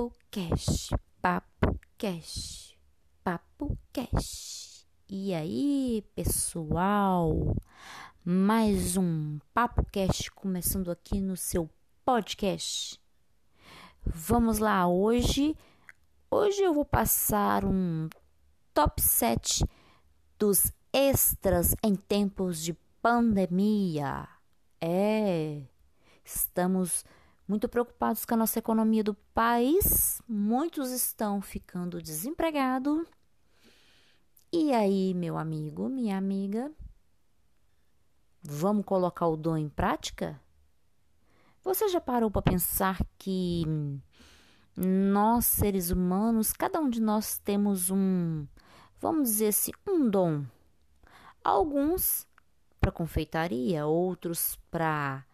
Papo Cash, Papo Cash, Papo Cash. E aí, pessoal? Mais um Papo Cash começando aqui no seu podcast. Vamos lá, hoje, hoje eu vou passar um top 7 dos extras em tempos de pandemia. É, estamos muito preocupados com a nossa economia do país, muitos estão ficando desempregados. E aí, meu amigo, minha amiga, vamos colocar o dom em prática? Você já parou para pensar que nós, seres humanos, cada um de nós temos um, vamos dizer assim, um dom. Alguns para confeitaria, outros para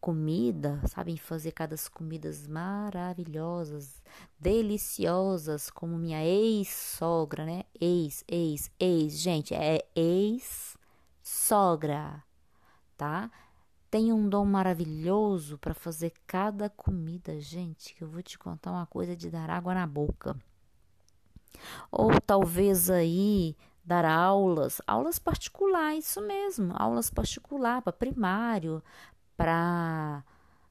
comida, sabem fazer cada comidas maravilhosas, deliciosas, como minha ex-sogra, né? Ex, ex, ex, gente, é ex-sogra, tá? Tem um dom maravilhoso para fazer cada comida, gente, que eu vou te contar uma coisa de dar água na boca. Ou talvez aí dar aulas, aulas particulares, isso mesmo, aulas particular para primário, para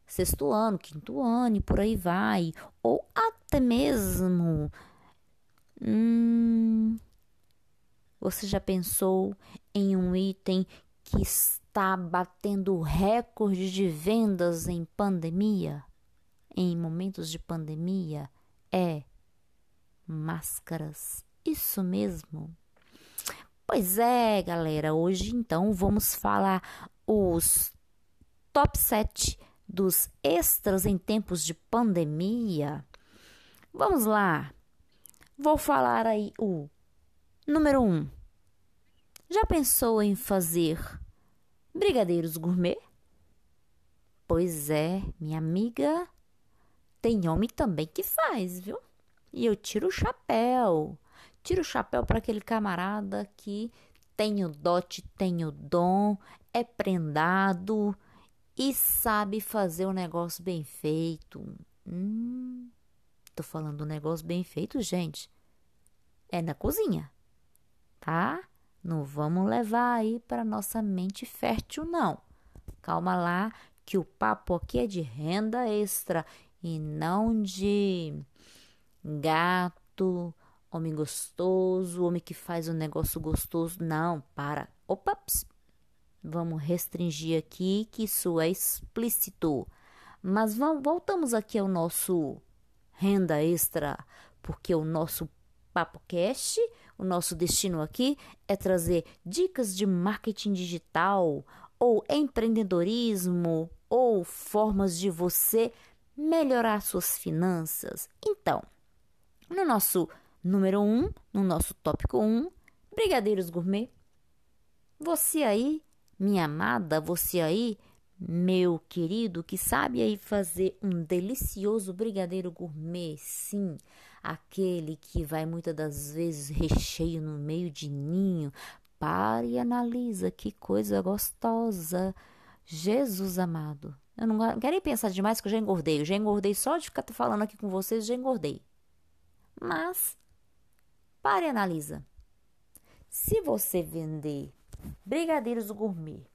sexto ano, quinto ano e por aí vai, ou até mesmo hum, você já pensou em um item que está batendo recorde de vendas em pandemia? Em momentos de pandemia? É máscaras. Isso mesmo. Pois é, galera, hoje então vamos falar os top 7 dos extras em tempos de pandemia. Vamos lá. Vou falar aí o número 1. Um. Já pensou em fazer brigadeiros gourmet? Pois é, minha amiga, tem homem também que faz, viu? E eu tiro o chapéu. Tiro o chapéu para aquele camarada que tem o dote, tem o dom, é prendado, e sabe fazer um negócio bem feito. Hum, tô falando um negócio bem feito, gente. É na cozinha, tá? Não vamos levar aí para nossa mente fértil, não. Calma lá, que o papo aqui é de renda extra e não de gato, homem gostoso, homem que faz um negócio gostoso. Não, para. Opa, pss, Vamos restringir aqui que isso é explícito. Mas vamos, voltamos aqui ao nosso renda extra, porque o nosso Papo Cash, o nosso destino aqui é trazer dicas de marketing digital ou empreendedorismo ou formas de você melhorar suas finanças. Então, no nosso número 1, um, no nosso tópico 1, um, brigadeiros gourmet. Você aí minha amada, você aí, meu querido, que sabe aí fazer um delicioso brigadeiro gourmet, sim, aquele que vai muitas das vezes recheio no meio de ninho. Pare e analisa que coisa gostosa. Jesus amado. Eu não quero nem pensar demais que eu já engordei. Eu já engordei só de ficar falando aqui com vocês, já engordei. Mas pare e analisa. Se você vender Brigadeiros gourmet.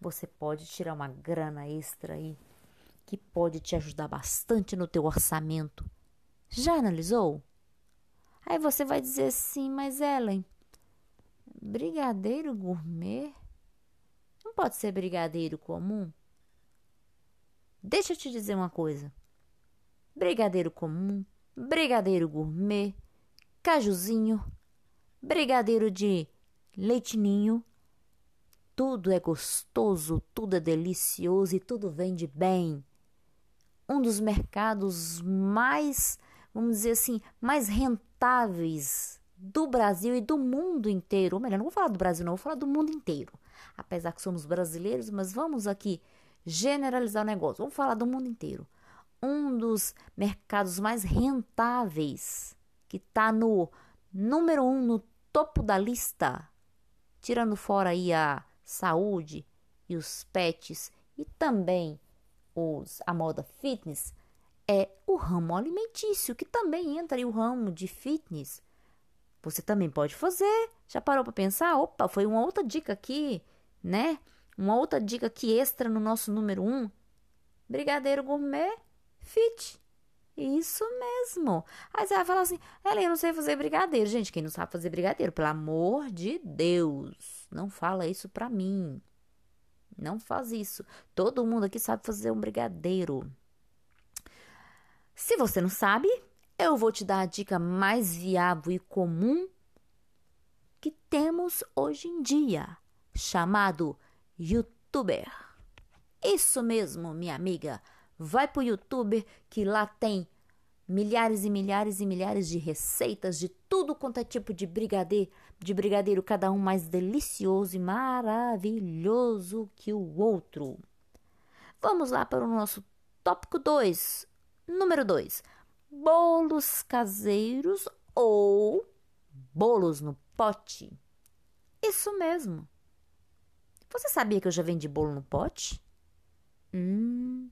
Você pode tirar uma grana extra aí que pode te ajudar bastante no teu orçamento. Já analisou? Aí você vai dizer assim, mas Ellen, brigadeiro gourmet não pode ser brigadeiro comum? Deixa eu te dizer uma coisa. Brigadeiro comum, brigadeiro gourmet, cajuzinho, brigadeiro de leitinho. Tudo é gostoso, tudo é delicioso e tudo vende bem. Um dos mercados mais, vamos dizer assim, mais rentáveis do Brasil e do mundo inteiro. Ou melhor, não vou falar do Brasil, não, vou falar do mundo inteiro. Apesar que somos brasileiros, mas vamos aqui generalizar o negócio. Vamos falar do mundo inteiro. Um dos mercados mais rentáveis, que está no número um, no topo da lista, tirando fora aí a saúde e os pets e também os, a moda fitness, é o ramo alimentício, que também entra em o ramo de fitness. Você também pode fazer. Já parou para pensar? Opa, foi uma outra dica aqui, né? Uma outra dica aqui extra no nosso número 1. Um. Brigadeiro gourmet fit. Isso mesmo. Aí você vai falar assim, Ela, eu não sei fazer brigadeiro. Gente, quem não sabe fazer brigadeiro, pelo amor de Deus, não fala isso pra mim. Não faz isso. Todo mundo aqui sabe fazer um brigadeiro. Se você não sabe, eu vou te dar a dica mais viável e comum que temos hoje em dia, chamado youtuber. Isso mesmo, minha amiga. Vai pro YouTube que lá tem milhares e milhares e milhares de receitas de tudo quanto é tipo de brigadeiro, de brigadeiro, cada um mais delicioso e maravilhoso que o outro. Vamos lá para o nosso tópico 2. Número 2. Bolos caseiros ou bolos no pote. Isso mesmo. Você sabia que eu já vendi bolo no pote? Hum.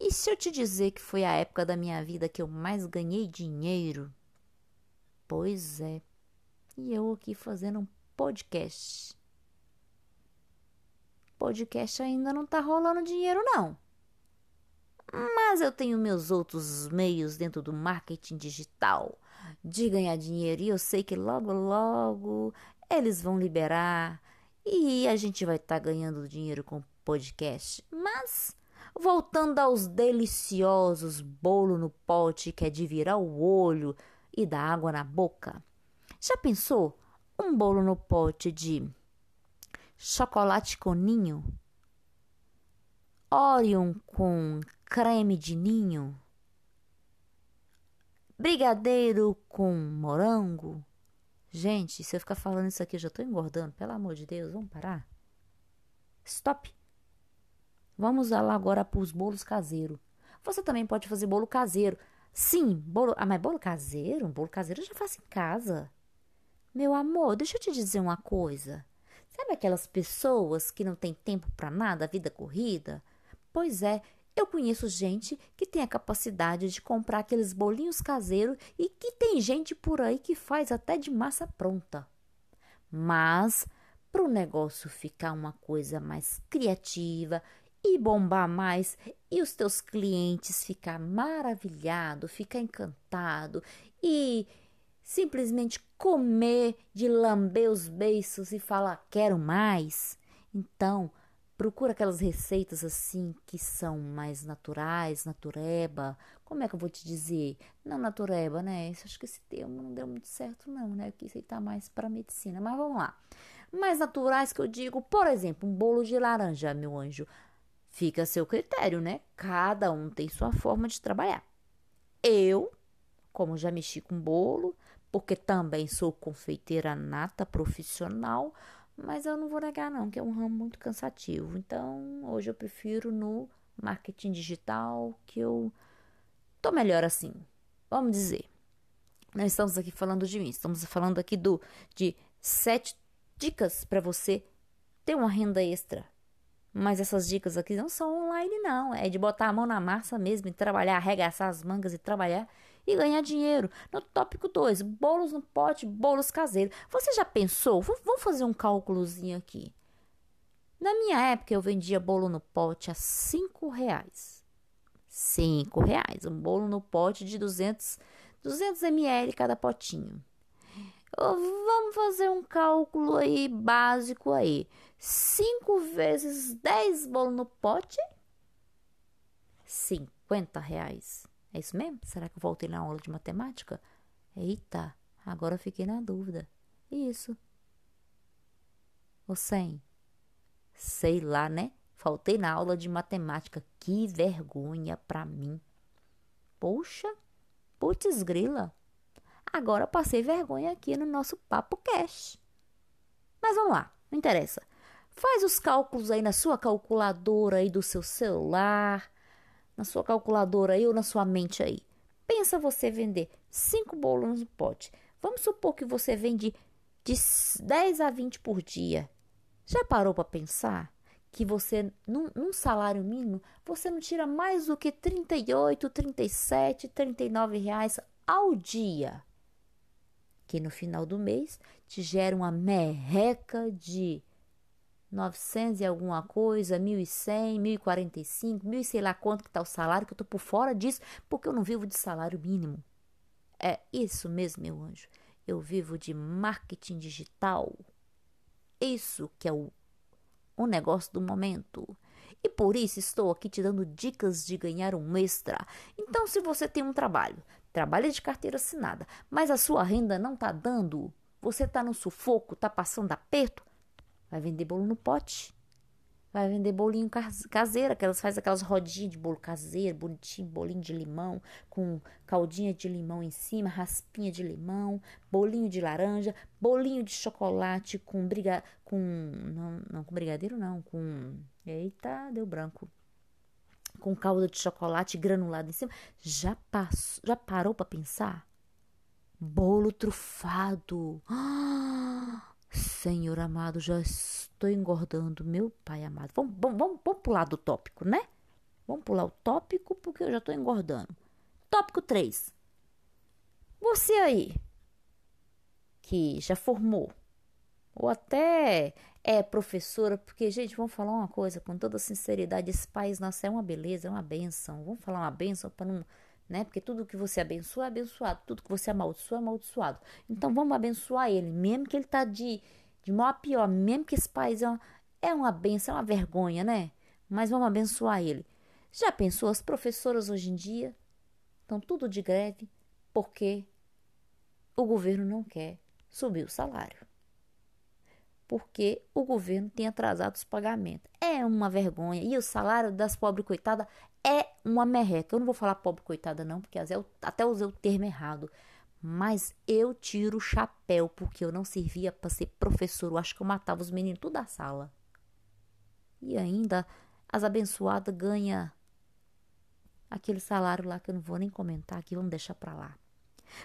E se eu te dizer que foi a época da minha vida que eu mais ganhei dinheiro? Pois é. E eu aqui fazendo um podcast. Podcast ainda não tá rolando dinheiro, não. Mas eu tenho meus outros meios dentro do marketing digital de ganhar dinheiro e eu sei que logo, logo eles vão liberar e a gente vai estar tá ganhando dinheiro com podcast. Mas voltando aos deliciosos bolo no pote que é de virar o olho e dar água na boca. Já pensou um bolo no pote de chocolate com ninho? Orion com creme de ninho? Brigadeiro com morango? Gente, se eu ficar falando isso aqui, eu já tô engordando. Pelo amor de Deus, vamos parar? Stop! Vamos lá agora para os bolos caseiros. Você também pode fazer bolo caseiro. Sim, bolo. Ah, mas bolo caseiro? Bolo caseiro eu já faço em casa. Meu amor, deixa eu te dizer uma coisa. Sabe aquelas pessoas que não têm tempo para nada, vida corrida? Pois é, eu conheço gente que tem a capacidade de comprar aqueles bolinhos caseiros e que tem gente por aí que faz até de massa pronta. Mas para o negócio ficar uma coisa mais criativa e bombar mais e os teus clientes ficar maravilhado, ficar encantado e simplesmente comer de lamber os beiços e falar quero mais. Então, procura aquelas receitas assim que são mais naturais, natureba. Como é que eu vou te dizer? Não natureba, né? Acho que esse termo não deu muito certo não, né? Que isso aí tá mais para medicina. Mas vamos lá. Mais naturais que eu digo, por exemplo, um bolo de laranja, meu anjo. Fica a seu critério, né? Cada um tem sua forma de trabalhar. Eu, como já mexi com bolo, porque também sou confeiteira nata profissional, mas eu não vou negar não, que é um ramo muito cansativo. Então, hoje eu prefiro no marketing digital, que eu tô melhor assim. Vamos dizer. Não estamos aqui falando de mim, estamos falando aqui do de sete dicas para você ter uma renda extra mas essas dicas aqui não são online, não. É de botar a mão na massa mesmo e trabalhar, arregaçar as mangas e trabalhar e ganhar dinheiro. No tópico 2, bolos no pote, bolos caseiros. Você já pensou? Vamos fazer um cálculozinho aqui. Na minha época, eu vendia bolo no pote a 5 reais. 5 reais. Um bolo no pote de 200, 200 ml cada potinho. Vamos fazer um cálculo aí básico aí. 5 vezes 10 bolos no pote? 50 reais. É isso mesmo? Será que eu voltei na aula de matemática? Eita, agora eu fiquei na dúvida. Isso. Ou 100? Sei lá, né? Faltei na aula de matemática. Que vergonha pra mim. Poxa, putz grila. Agora passei vergonha aqui no nosso Papo Cash. Mas vamos lá, não interessa. Faz os cálculos aí na sua calculadora aí do seu celular, na sua calculadora aí ou na sua mente aí. Pensa você vender cinco bolos no pote. Vamos supor que você vende de 10 a 20 por dia. Já parou para pensar que você, num, num, salário mínimo, você não tira mais do que 38, 37, 39 reais ao dia. Que no final do mês te gera uma merreca de 900 e alguma coisa, 1.100, 1.045, mil e sei lá quanto que tá o salário, que eu tô por fora disso, porque eu não vivo de salário mínimo. É isso mesmo, meu anjo. Eu vivo de marketing digital. Isso que é o, o negócio do momento. E por isso estou aqui te dando dicas de ganhar um extra. Então, se você tem um trabalho, trabalha de carteira assinada, mas a sua renda não está dando, você está no sufoco, está passando aperto, vai vender bolo no pote. Vai vender bolinho caseiro, que elas fazem aquelas rodinhas de bolo caseiro, bonitinho, bolinho de limão, com caldinha de limão em cima, raspinha de limão, bolinho de laranja, bolinho de chocolate com briga com não, não com brigadeiro não, com eita, deu branco. Com calda de chocolate granulado em cima. Já passou, já parou para pensar? Bolo trufado. Ah! Senhor amado, já estou engordando, meu pai amado. Vamos, vamos, vamos, vamos pular do tópico, né? Vamos pular o tópico porque eu já estou engordando. Tópico 3. Você aí, que já formou, ou até é professora, porque, gente, vamos falar uma coisa com toda sinceridade: esse país nosso é uma beleza, é uma benção. Vamos falar uma benção para não né? Porque tudo que você abençoa é abençoado, tudo que você amaldiçoa é amaldiçoado. Então vamos abençoar ele, mesmo que ele tá de, de mal a pior, mesmo que esse país é uma, é uma benção, é uma vergonha, né? Mas vamos abençoar ele. Já pensou, as professoras hoje em dia estão tudo de greve porque o governo não quer subir o salário. Porque o governo tem atrasado os pagamentos. É uma vergonha. E o salário das pobres coitadas é uma merreca. Eu não vou falar pobre coitada, não, porque até usei o termo errado. Mas eu tiro o chapéu, porque eu não servia para ser professor. Eu acho que eu matava os meninos tudo da sala. E ainda as abençoadas ganham aquele salário lá que eu não vou nem comentar aqui, vamos deixar para lá.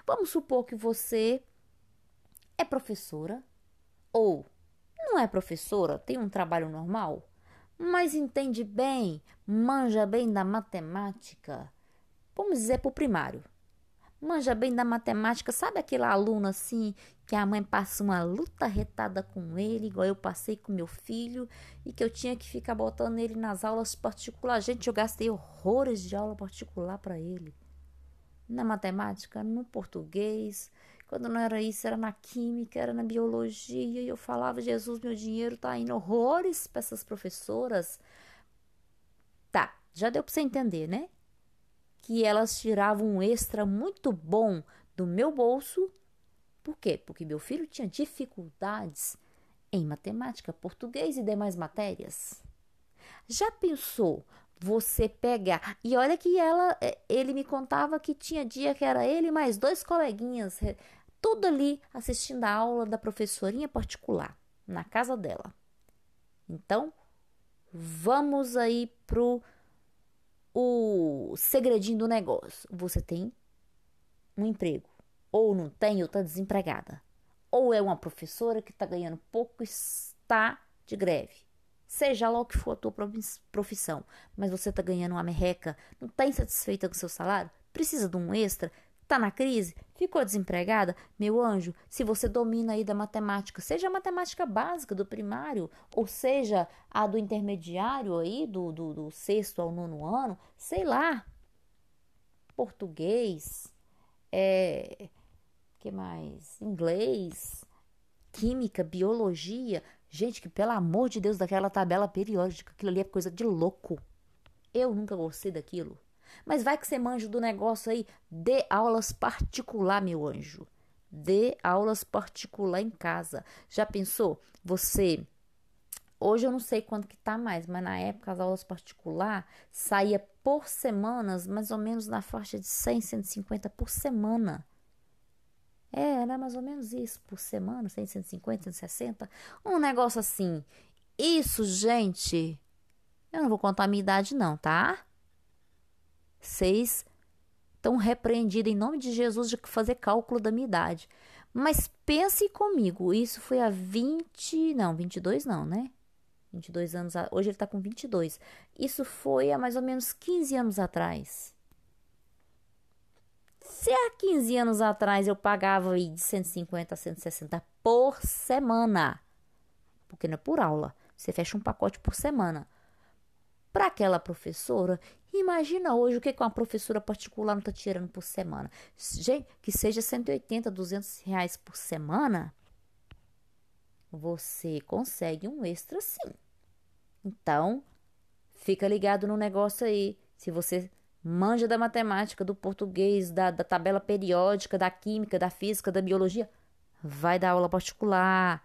Vamos supor que você é professora ou não é professora, tem um trabalho normal mas entende bem, manja bem da matemática. Vamos dizer para o primário. Manja bem da matemática, sabe aquele aluno assim que a mãe passa uma luta retada com ele, igual eu passei com meu filho, e que eu tinha que ficar botando ele nas aulas particulares. Gente, eu gastei horrores de aula particular para ele. Na matemática, no português, quando não era isso, era na química, era na biologia. E eu falava, Jesus, meu dinheiro tá indo horrores para essas professoras. Tá, já deu para você entender, né? Que elas tiravam um extra muito bom do meu bolso. Por quê? Porque meu filho tinha dificuldades em matemática, português e demais matérias. Já pensou você pegar? E olha que ela, eh, ele me contava que tinha dia que era ele mais dois coleguinhas tudo ali assistindo a aula da professorinha particular, na casa dela. Então, vamos aí pro o segredinho do negócio. Você tem um emprego, ou não tem, ou está desempregada. Ou é uma professora que está ganhando pouco e está de greve. Seja lá o que for a tua profissão, mas você está ganhando uma merreca, não está insatisfeita com o seu salário, precisa de um extra, Está na crise? Ficou desempregada? Meu anjo, se você domina aí da matemática, seja a matemática básica do primário, ou seja a do intermediário aí, do, do, do sexto ao nono ano, sei lá, português, é, que mais? Inglês, química, biologia. Gente, que pelo amor de Deus, daquela tabela periódica, aquilo ali é coisa de louco. Eu nunca gostei daquilo. Mas vai que você manja do negócio aí, dê aulas particular, meu anjo. Dê aulas particular em casa. Já pensou? Você Hoje eu não sei quanto que tá mais, mas na época as aulas particular saía por semanas, mais ou menos na faixa de 100, 150 por semana. É, era mais ou menos isso, por semana, 100, 150, 160, um negócio assim. Isso, gente, eu não vou contar a minha idade não, tá? Vocês estão repreendidos em nome de Jesus de fazer cálculo da minha idade. Mas pense comigo, isso foi a 20, não, 22 não, né? 22 anos, hoje ele tá com 22. Isso foi há mais ou menos 15 anos atrás. Se há 15 anos atrás eu pagava de 150 a 160 por semana, porque não é por aula, você fecha um pacote por semana. Para aquela professora, imagina hoje o que uma professora particular não está tirando por semana. Gente, que seja 180, 200 reais por semana, você consegue um extra sim. Então, fica ligado no negócio aí. Se você manja da matemática, do português, da, da tabela periódica, da química, da física, da biologia, vai dar aula particular.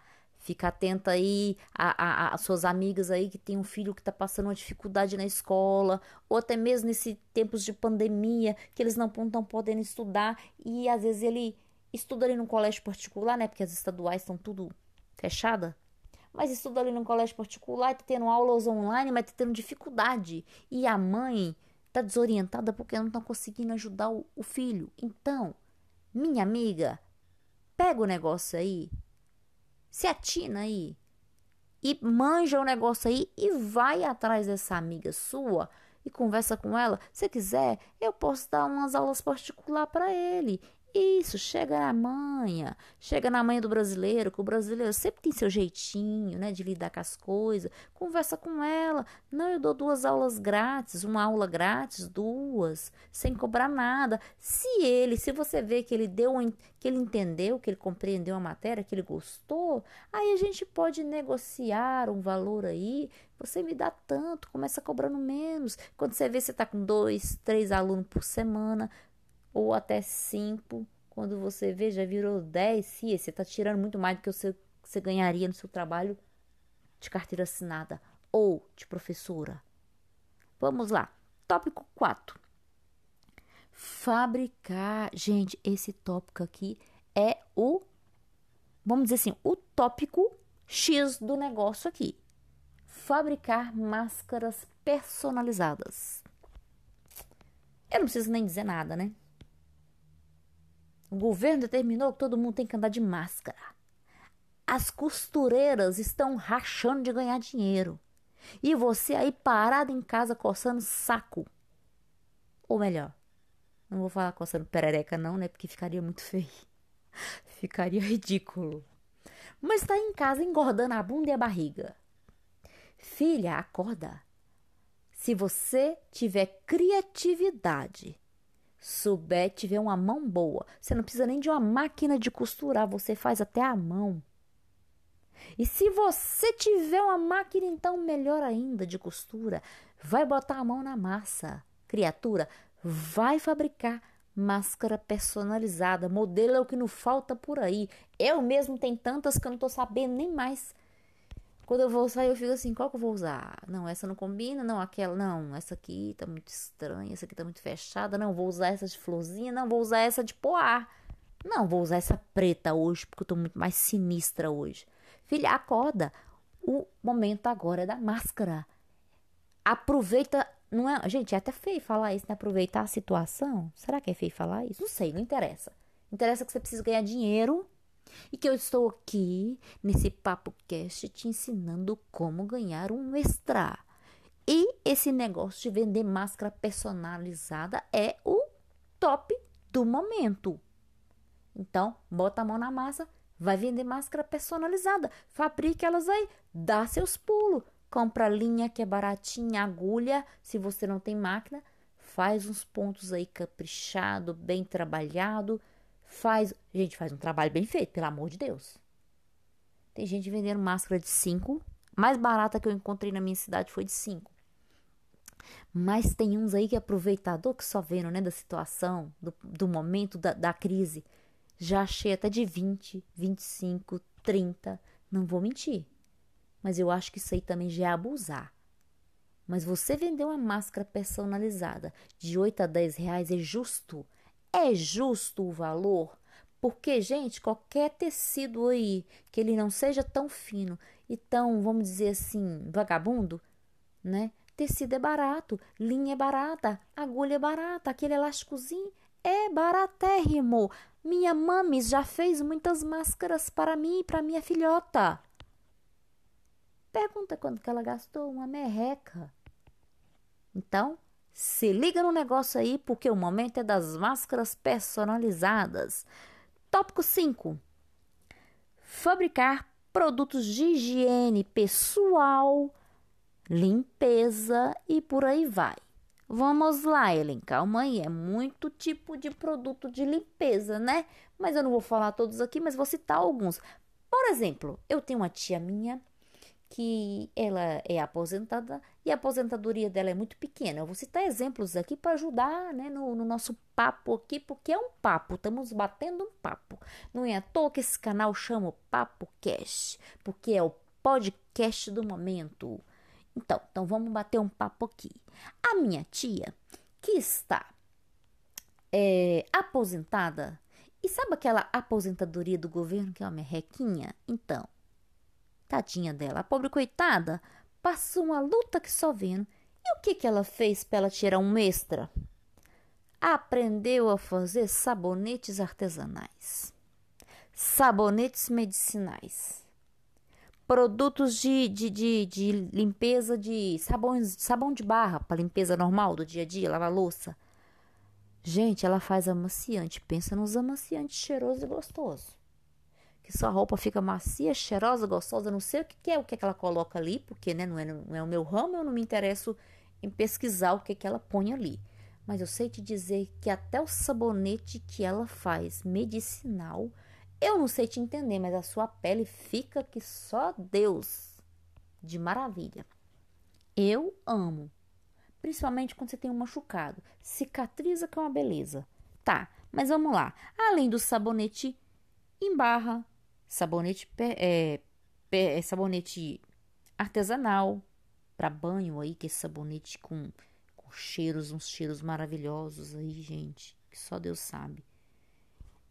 Fica atenta aí às suas amigas aí que tem um filho que está passando uma dificuldade na escola, ou até mesmo nesse tempos de pandemia, que eles não estão podendo estudar, e às vezes ele estuda ali num colégio particular, né? Porque as estaduais estão tudo fechada. Mas estuda ali num colégio particular, tá tendo aulas online, mas tá tendo dificuldade. E a mãe tá desorientada porque não tá conseguindo ajudar o, o filho. Então, minha amiga, pega o negócio aí, se atina aí e manja o negócio aí e vai atrás dessa amiga sua e conversa com ela. Se quiser, eu posso dar umas aulas particular para ele. Isso, chega na manha, chega na manha do brasileiro, que o brasileiro sempre tem seu jeitinho, né, de lidar com as coisas. Conversa com ela. Não, eu dou duas aulas grátis, uma aula grátis, duas, sem cobrar nada. Se ele, se você vê que ele deu, que ele entendeu, que ele compreendeu a matéria, que ele gostou, aí a gente pode negociar um valor aí. Você me dá tanto, começa cobrando menos. Quando você vê, você está com dois, três alunos por semana, ou até 5. Quando você vê, já virou 10. Sim, você está tirando muito mais do que você, você ganharia no seu trabalho de carteira assinada ou de professora. Vamos lá. Tópico 4. Fabricar. Gente, esse tópico aqui é o. Vamos dizer assim, o tópico X do negócio aqui. Fabricar máscaras personalizadas. Eu não preciso nem dizer nada, né? O governo determinou que todo mundo tem que andar de máscara. As costureiras estão rachando de ganhar dinheiro. E você aí parado em casa coçando saco. Ou melhor, não vou falar coçando perereca não, né? Porque ficaria muito feio. Ficaria ridículo. Mas está em casa engordando a bunda e a barriga. Filha, acorda. Se você tiver criatividade souber, tiver uma mão boa, você não precisa nem de uma máquina de costurar, você faz até a mão. E se você tiver uma máquina, então melhor ainda de costura, vai botar a mão na massa. Criatura, vai fabricar máscara personalizada. Modelo é o que não falta por aí. Eu mesmo tenho tantas que eu não tô sabendo nem mais quando eu vou sair, eu fico assim, qual que eu vou usar? Não, essa não combina, não, aquela, não, essa aqui tá muito estranha, essa aqui tá muito fechada, não, vou usar essa de florzinha, não, vou usar essa de poar. Não, vou usar essa preta hoje, porque eu tô muito mais sinistra hoje. Filha, acorda. O momento agora é da máscara. Aproveita, não é, gente, é até feio falar isso, né? Aproveitar a situação. Será que é feio falar isso? Não sei, não interessa. Interessa que você precisa ganhar dinheiro e que eu estou aqui nesse papo cast te ensinando como ganhar um extra. E esse negócio de vender máscara personalizada é o top do momento. Então, bota a mão na massa, vai vender máscara personalizada, fabrique elas aí, dá seus pulos, compra linha que é baratinha, agulha, se você não tem máquina, faz uns pontos aí caprichado, bem trabalhado Faz, gente, faz um trabalho bem feito, pelo amor de Deus. Tem gente vendendo máscara de 5. Mais barata que eu encontrei na minha cidade foi de 5. Mas tem uns aí que é aproveitador que só vendo, né, da situação, do, do momento da, da crise. Já achei até de 20, 25, 30. Não vou mentir. Mas eu acho que isso aí também já é abusar. Mas você vender uma máscara personalizada de 8 a 10 reais é justo. É justo o valor? Porque, gente, qualquer tecido aí que ele não seja tão fino e tão, vamos dizer assim, vagabundo, né? Tecido é barato, linha é barata, agulha é barata, aquele elásticozinho é baratérrimo. Minha mames já fez muitas máscaras para mim e para minha filhota. Pergunta quanto que ela gastou, uma merreca. Então, se liga no negócio aí, porque o momento é das máscaras personalizadas. Tópico 5. Fabricar produtos de higiene pessoal, limpeza e por aí vai. Vamos lá, Ellen, calma aí. É muito tipo de produto de limpeza, né? Mas eu não vou falar todos aqui, mas vou citar alguns. Por exemplo, eu tenho uma tia minha que ela é aposentada e a aposentadoria dela é muito pequena. Eu vou citar exemplos aqui para ajudar né, no, no, nosso papo aqui, porque é um papo, estamos batendo um papo. Não é à toa que esse canal chama Papo Cast, porque é o podcast do momento. Então, então vamos bater um papo aqui. A minha tia, que está é, aposentada, e sabe aquela aposentadoria do governo que é uma merrequinha? Então, tadinha dela, a pobre coitada, passou uma luta que só vendo. E o que, que ela fez para ela tirar um extra? Aprendeu a fazer sabonetes artesanais, sabonetes medicinais produtos de, de, de, de limpeza de sabões, sabão de barra para limpeza normal do dia a dia, lavar louça. Gente, ela faz amaciante. Pensa nos amaciantes cheiroso e gostoso. Que sua roupa fica macia, cheirosa, gostosa. Não sei o que é o que, é que ela coloca ali, porque né, não, é, não é o meu ramo, eu não me interesso em pesquisar o que, é que ela põe ali. Mas eu sei te dizer que até o sabonete que ela faz medicinal eu não sei te entender, mas a sua pele fica que só Deus. De maravilha. Eu amo. Principalmente quando você tem um machucado. Cicatriza que é uma beleza. Tá, mas vamos lá. Além do sabonete em barra, sabonete, é, é, sabonete artesanal para banho aí, que é sabonete com, com cheiros, uns cheiros maravilhosos aí, gente. Que só Deus sabe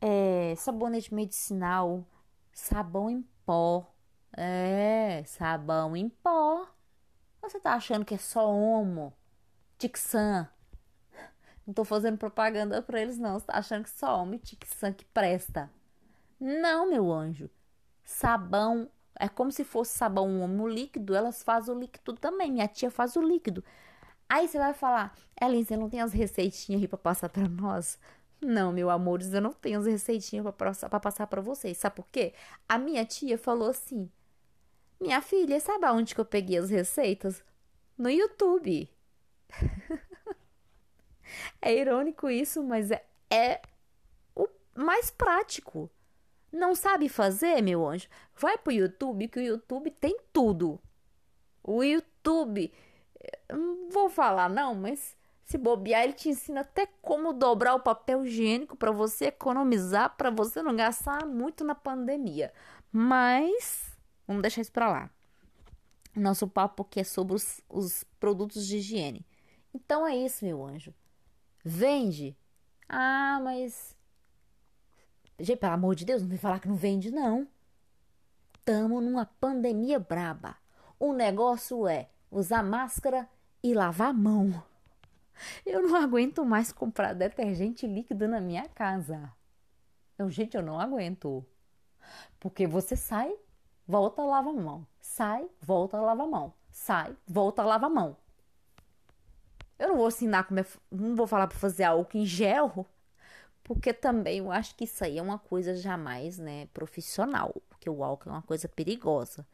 é, sabonete medicinal, sabão em pó. É, sabão em pó. Você tá achando que é só homo? Tixan. Não tô fazendo propaganda para eles, não. Você tá achando que só homem Tixan que presta. Não, meu anjo. Sabão é como se fosse sabão homo líquido, elas fazem o líquido também. Minha tia faz o líquido. Aí você vai falar, Ellen, você não tem as receitinhas aí pra passar para nós? Não, meu amores, eu não tenho as receitinhas para passar para vocês. Sabe por quê? A minha tia falou assim: Minha filha, sabe aonde que eu peguei as receitas? No YouTube. é irônico isso, mas é, é o mais prático. Não sabe fazer, meu anjo? Vai pro YouTube, que o YouTube tem tudo. O YouTube, não vou falar não, mas se bobear, ele te ensina até como dobrar o papel higiênico para você economizar, para você não gastar muito na pandemia. Mas vamos deixar isso para lá. Nosso papo que é sobre os, os produtos de higiene. Então é isso, meu anjo. Vende. Ah, mas. Gente, pelo amor de Deus, não vem falar que não vende, não. Tamo numa pandemia braba. O negócio é usar máscara e lavar a mão. Eu não aguento mais comprar detergente líquido na minha casa. Eu, gente, eu não aguento. Porque você sai, volta, lava a mão. Sai, volta, lava a mão. Sai, volta, lava a mão. Eu não vou ensinar como é, não vou falar para fazer álcool em gel, porque também eu acho que isso aí é uma coisa jamais, né, profissional, porque o álcool é uma coisa perigosa.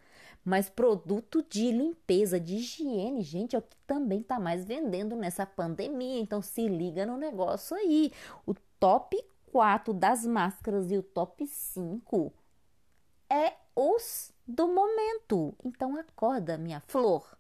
Mas produto de limpeza, de higiene, gente, é o que também tá mais vendendo nessa pandemia. Então se liga no negócio aí. O top 4 das máscaras e o top 5 é os do momento. Então acorda, minha flor.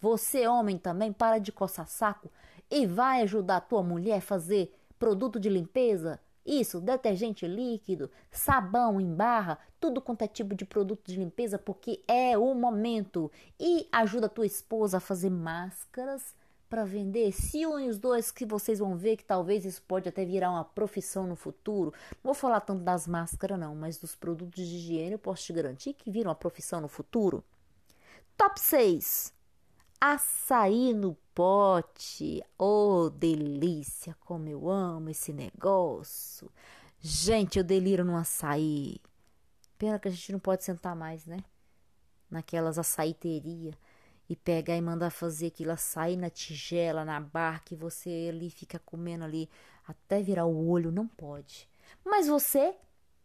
Você, homem, também para de coçar saco e vai ajudar a tua mulher a fazer produto de limpeza isso, detergente líquido, sabão em barra, tudo quanto é tipo de produto de limpeza, porque é o momento. E ajuda a tua esposa a fazer máscaras para vender. Se unem os dois que vocês vão ver que talvez isso pode até virar uma profissão no futuro. Não vou falar tanto das máscaras não, mas dos produtos de higiene eu posso te garantir que viram uma profissão no futuro. Top 6. Açaí no pote. Oh, delícia! Como eu amo esse negócio. Gente, eu deliro no açaí. Pena que a gente não pode sentar mais, né? naquelas açaiterias e pegar e mandar fazer aquilo açaí na tigela, na barca, e você ali fica comendo ali até virar o olho, não pode. Mas você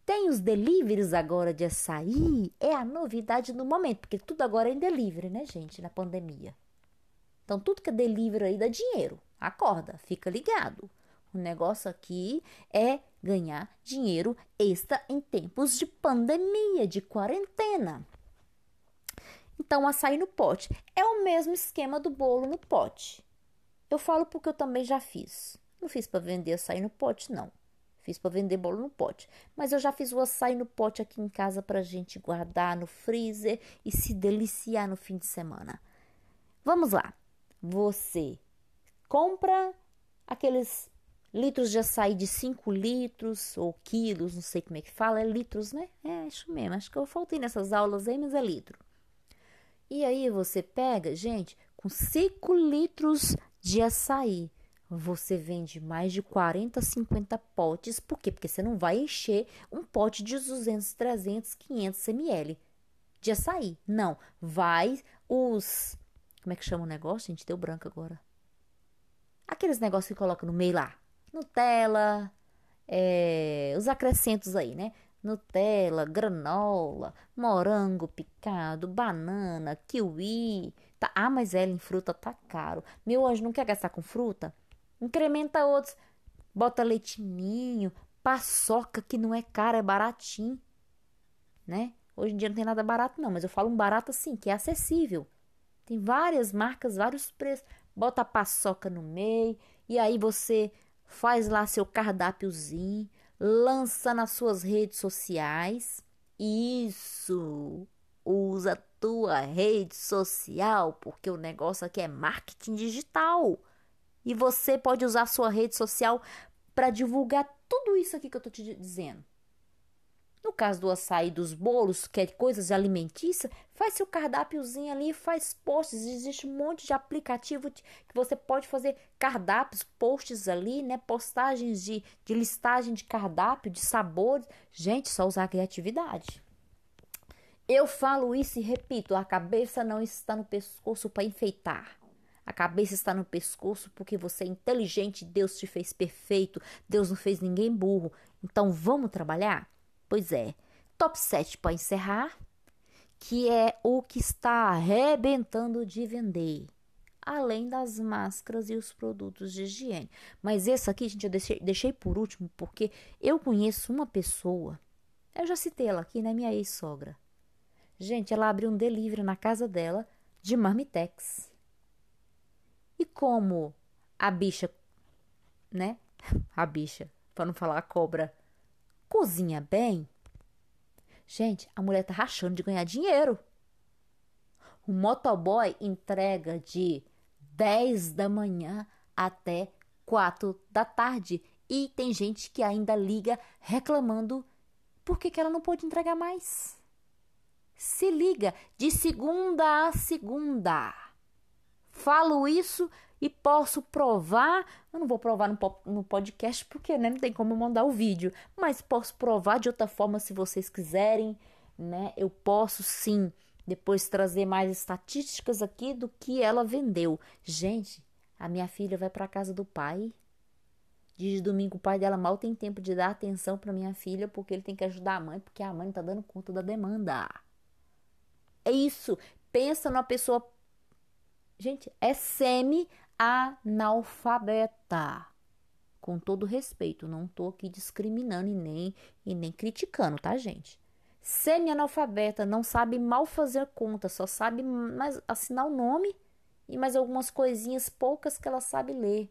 tem os deliveries agora de açaí, é a novidade no momento, porque tudo agora é em delivery, né, gente, na pandemia. Então, tudo que é delivery aí dá dinheiro. Acorda, fica ligado. O negócio aqui é ganhar dinheiro extra em tempos de pandemia, de quarentena. Então, açaí no pote é o mesmo esquema do bolo no pote. Eu falo porque eu também já fiz. Não fiz para vender açaí no pote, não. Fiz para vender bolo no pote. Mas eu já fiz o açaí no pote aqui em casa para gente guardar no freezer e se deliciar no fim de semana. Vamos lá. Você compra aqueles litros de açaí de 5 litros ou quilos, não sei como é que fala, é litros, né? É isso mesmo. Acho que eu faltei nessas aulas aí, mas é litro. E aí você pega, gente, com 5 litros de açaí, você vende mais de 40, 50 potes. Por quê? Porque você não vai encher um pote de 200, 300, 500 ml de açaí. Não, vai os como é que chama o negócio? Gente, deu branco agora. Aqueles negócios que coloca no meio lá. Nutella, é, os acrescentos aí, né? Nutella, granola, morango picado, banana, kiwi. Tá, ah, mas ela em fruta tá caro. Meu anjo não quer gastar com fruta? Incrementa outros. Bota leitinho, paçoca que não é caro, é baratinho, né? Hoje em dia não tem nada barato não, mas eu falo um barato assim, que é acessível. Tem várias marcas, vários preços. Bota a paçoca no meio e aí você faz lá seu cardápiozinho, lança nas suas redes sociais. Isso! Usa a tua rede social, porque o negócio aqui é marketing digital. E você pode usar a sua rede social para divulgar tudo isso aqui que eu tô te dizendo. No caso do açaí dos bolos, que é coisas alimentícias, faz seu cardápiozinho ali, faz posts. Existe um monte de aplicativo que você pode fazer cardápios, posts ali, né? Postagens de, de listagem de cardápio, de sabores. Gente, só usar a criatividade. Eu falo isso e repito: a cabeça não está no pescoço para enfeitar. A cabeça está no pescoço porque você é inteligente, Deus te fez perfeito, Deus não fez ninguém burro. Então vamos trabalhar? Pois é, top 7 para encerrar, que é o que está arrebentando de vender, além das máscaras e os produtos de higiene. Mas esse aqui, gente, eu deixei, deixei por último porque eu conheço uma pessoa, eu já citei ela aqui, né, minha ex-sogra. Gente, ela abriu um delivery na casa dela de marmitex. E como a bicha, né? A bicha, para não falar a cobra, cozinha bem. Gente, a mulher tá rachando de ganhar dinheiro. O motoboy entrega de 10 da manhã até 4 da tarde. E tem gente que ainda liga reclamando por que, que ela não pode entregar mais. Se liga de segunda a segunda. Falo isso e posso provar. Eu não vou provar no, podcast porque né, não tem como mandar o vídeo, mas posso provar de outra forma se vocês quiserem, né? Eu posso sim depois trazer mais estatísticas aqui do que ela vendeu. Gente, a minha filha vai para casa do pai. De domingo o pai dela mal tem tempo de dar atenção para minha filha porque ele tem que ajudar a mãe porque a mãe não tá dando conta da demanda. É isso. Pensa numa pessoa Gente, é semi analfabeta. Com todo respeito, não tô aqui discriminando e nem, e nem criticando, tá, gente? Semi-analfabeta, não sabe mal fazer conta, só sabe mais assinar o nome e mais algumas coisinhas poucas que ela sabe ler.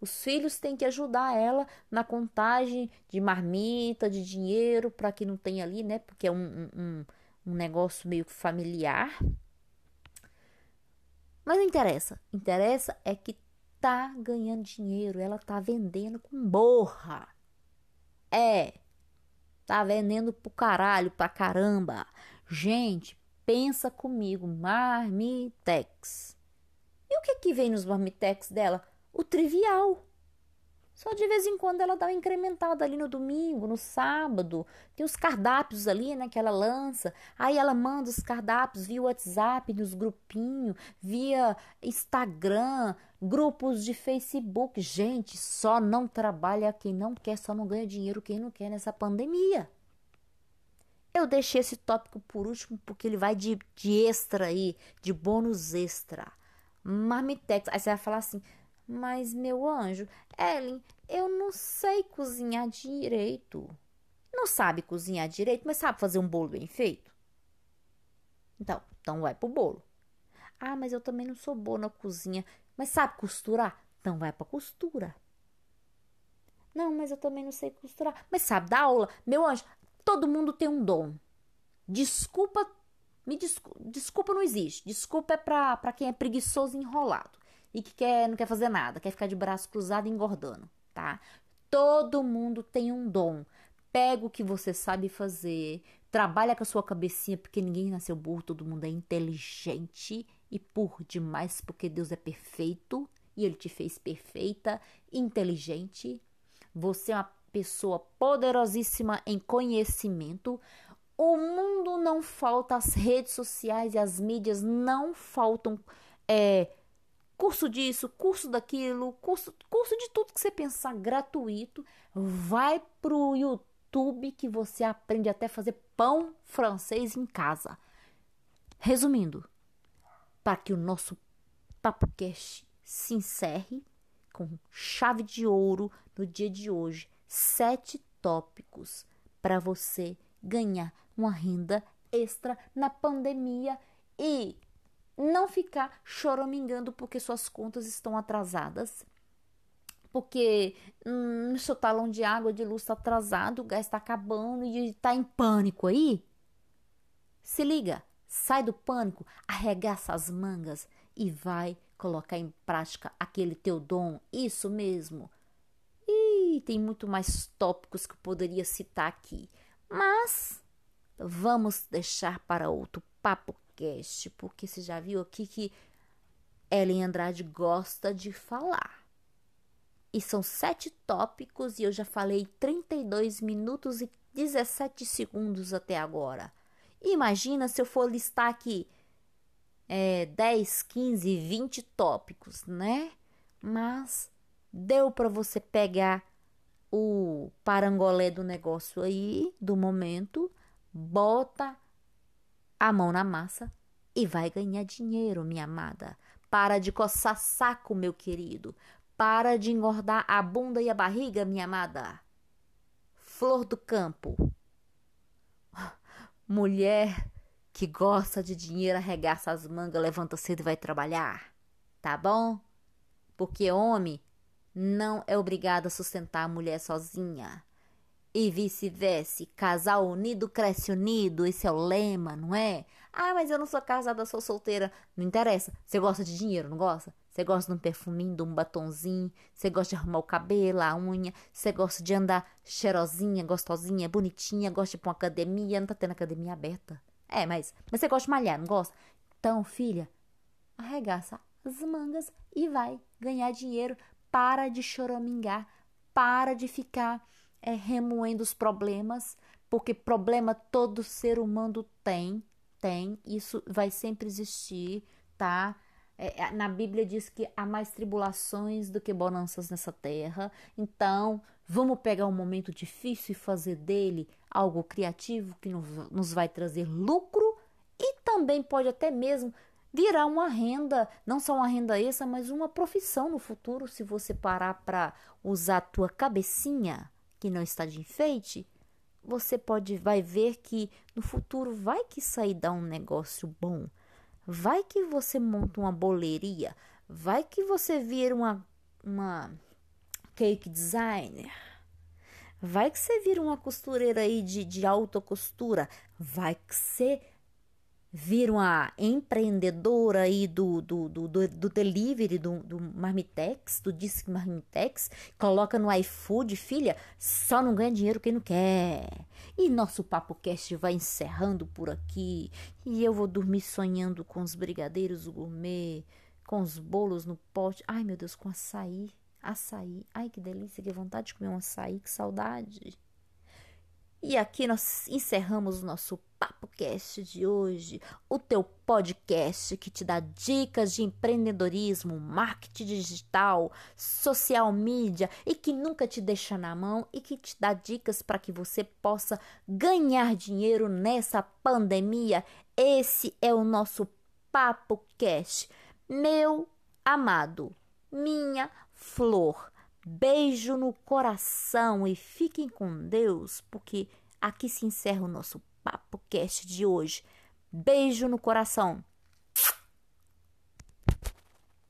Os filhos têm que ajudar ela na contagem de marmita, de dinheiro, para que não tenha ali, né? Porque é um, um, um negócio meio familiar. Mas não interessa. Interessa é que tá ganhando dinheiro, ela tá vendendo com borra. É. Tá vendendo pro caralho, pra caramba. Gente, pensa comigo, marmitex. E o que que vem nos marmitex dela? O trivial. Só de vez em quando ela dá uma incrementada ali no domingo, no sábado. Tem os cardápios ali, né, que ela lança. Aí ela manda os cardápios via WhatsApp, nos grupinhos, via Instagram, grupos de Facebook. Gente, só não trabalha quem não quer, só não ganha dinheiro quem não quer nessa pandemia. Eu deixei esse tópico por último porque ele vai de, de extra aí, de bônus extra. Marmitex. Aí você vai falar assim: mas, meu anjo, Ellen, eu não sei cozinhar direito. Não sabe cozinhar direito, mas sabe fazer um bolo bem feito? Então, então vai pro bolo. Ah, mas eu também não sou boa na cozinha. Mas sabe costurar? Então vai pra costura. Não, mas eu também não sei costurar. Mas sabe dar aula? Meu anjo, todo mundo tem um dom. Desculpa, me desculpa, desculpa não existe. Desculpa é pra, pra quem é preguiçoso e enrolado e que quer, não quer fazer nada, quer ficar de braço cruzado engordando, tá? Todo mundo tem um dom. Pega o que você sabe fazer, trabalha com a sua cabecinha, porque ninguém nasceu burro, todo mundo é inteligente e por demais, porque Deus é perfeito e ele te fez perfeita, inteligente. Você é uma pessoa poderosíssima em conhecimento. O mundo não falta, as redes sociais e as mídias não faltam é, curso disso, curso daquilo, curso, curso de tudo que você pensar gratuito. Vai pro YouTube que você aprende até fazer pão francês em casa. Resumindo, para que o nosso Papo Cash se encerre com chave de ouro no dia de hoje, sete tópicos para você ganhar uma renda extra na pandemia e não ficar choramingando porque suas contas estão atrasadas. Porque hum, seu talão de água, de luz está atrasado, o gás está acabando e está em pânico aí. Se liga, sai do pânico, arregaça as mangas e vai colocar em prática aquele teu dom. Isso mesmo. E tem muito mais tópicos que eu poderia citar aqui. Mas vamos deixar para outro papo podcast, porque você já viu aqui que Ellen Andrade gosta de falar. E são sete tópicos e eu já falei 32 minutos e 17 segundos até agora. Imagina se eu for listar aqui é, 10, 15, 20 tópicos, né? Mas deu para você pegar o parangolé do negócio aí, do momento, bota a mão na massa e vai ganhar dinheiro, minha amada. Para de coçar saco, meu querido. Para de engordar a bunda e a barriga, minha amada. Flor do campo. Mulher que gosta de dinheiro, arregaça as mangas, levanta cedo e vai trabalhar. Tá bom? Porque homem não é obrigado a sustentar a mulher sozinha e vice-versa. Casal unido cresce unido, esse é o lema, não é? Ah, mas eu não sou casada, sou solteira. Não interessa. Você gosta de dinheiro, não gosta? Você gosta de um perfuminho, de um batonzinho, você gosta de arrumar o cabelo, a unha, você gosta de andar cheirosinha, gostosinha, bonitinha, gosta de ir pra uma academia, não tá tendo academia aberta. É, mas, mas você gosta de malhar, não gosta? Então, filha, arregaça as mangas e vai ganhar dinheiro. Para de choramingar, para de ficar é, remoendo os problemas, porque problema todo ser humano tem, tem, isso vai sempre existir, tá? É, é, na Bíblia diz que há mais tribulações do que bonanças nessa terra. Então, vamos pegar um momento difícil e fazer dele algo criativo que nos vai trazer lucro e também pode até mesmo virar uma renda, não só uma renda extra, mas uma profissão no futuro, se você parar para usar a tua cabecinha que não está de enfeite, você pode vai ver que no futuro vai que sair dar um negócio bom. Vai que você monta uma boleria, vai que você vira uma uma cake designer. Vai que você vira uma costureira aí de, de alta costura. Vai que você vir uma empreendedora aí do, do, do, do, do delivery, do, do Marmitex, do Disque Marmitex, coloca no iFood, filha, só não ganha dinheiro quem não quer. E nosso Papo Cast vai encerrando por aqui. E eu vou dormir sonhando com os brigadeiros gourmet, com os bolos no pote. Ai, meu Deus, com açaí. Açaí. Ai, que delícia, que vontade de comer um açaí, que saudade. E aqui nós encerramos o nosso Papo Cast de hoje, o teu podcast que te dá dicas de empreendedorismo, marketing digital, social media e que nunca te deixa na mão e que te dá dicas para que você possa ganhar dinheiro nessa pandemia. Esse é o nosso Papo Cast. Meu amado, minha flor. Beijo no coração e fiquem com Deus, porque aqui se encerra o nosso Papo Cast de hoje. Beijo no coração.